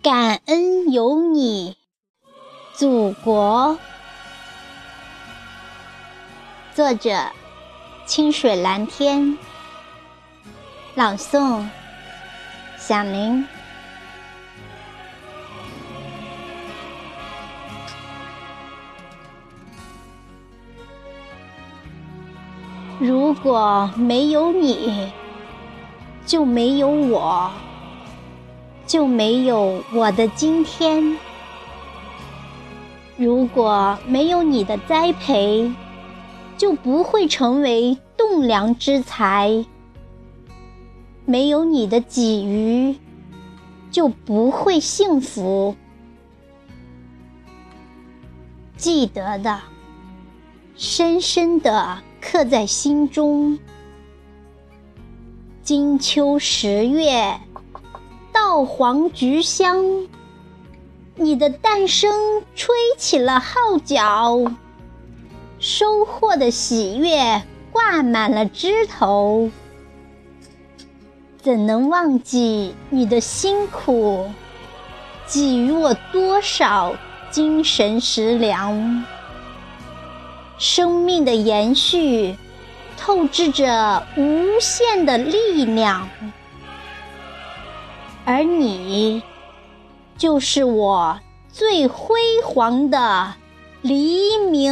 感恩有你，祖国。作者：清水蓝天。朗诵：响铃。如果没有你，就没有我。就没有我的今天。如果没有你的栽培，就不会成为栋梁之才；没有你的给予，就不会幸福。记得的，深深的刻在心中。金秋十月。黄菊香，你的诞生吹起了号角，收获的喜悦挂满了枝头。怎能忘记你的辛苦，给予我多少精神食粮？生命的延续，透支着无限的力量。而你，就是我最辉煌的黎明。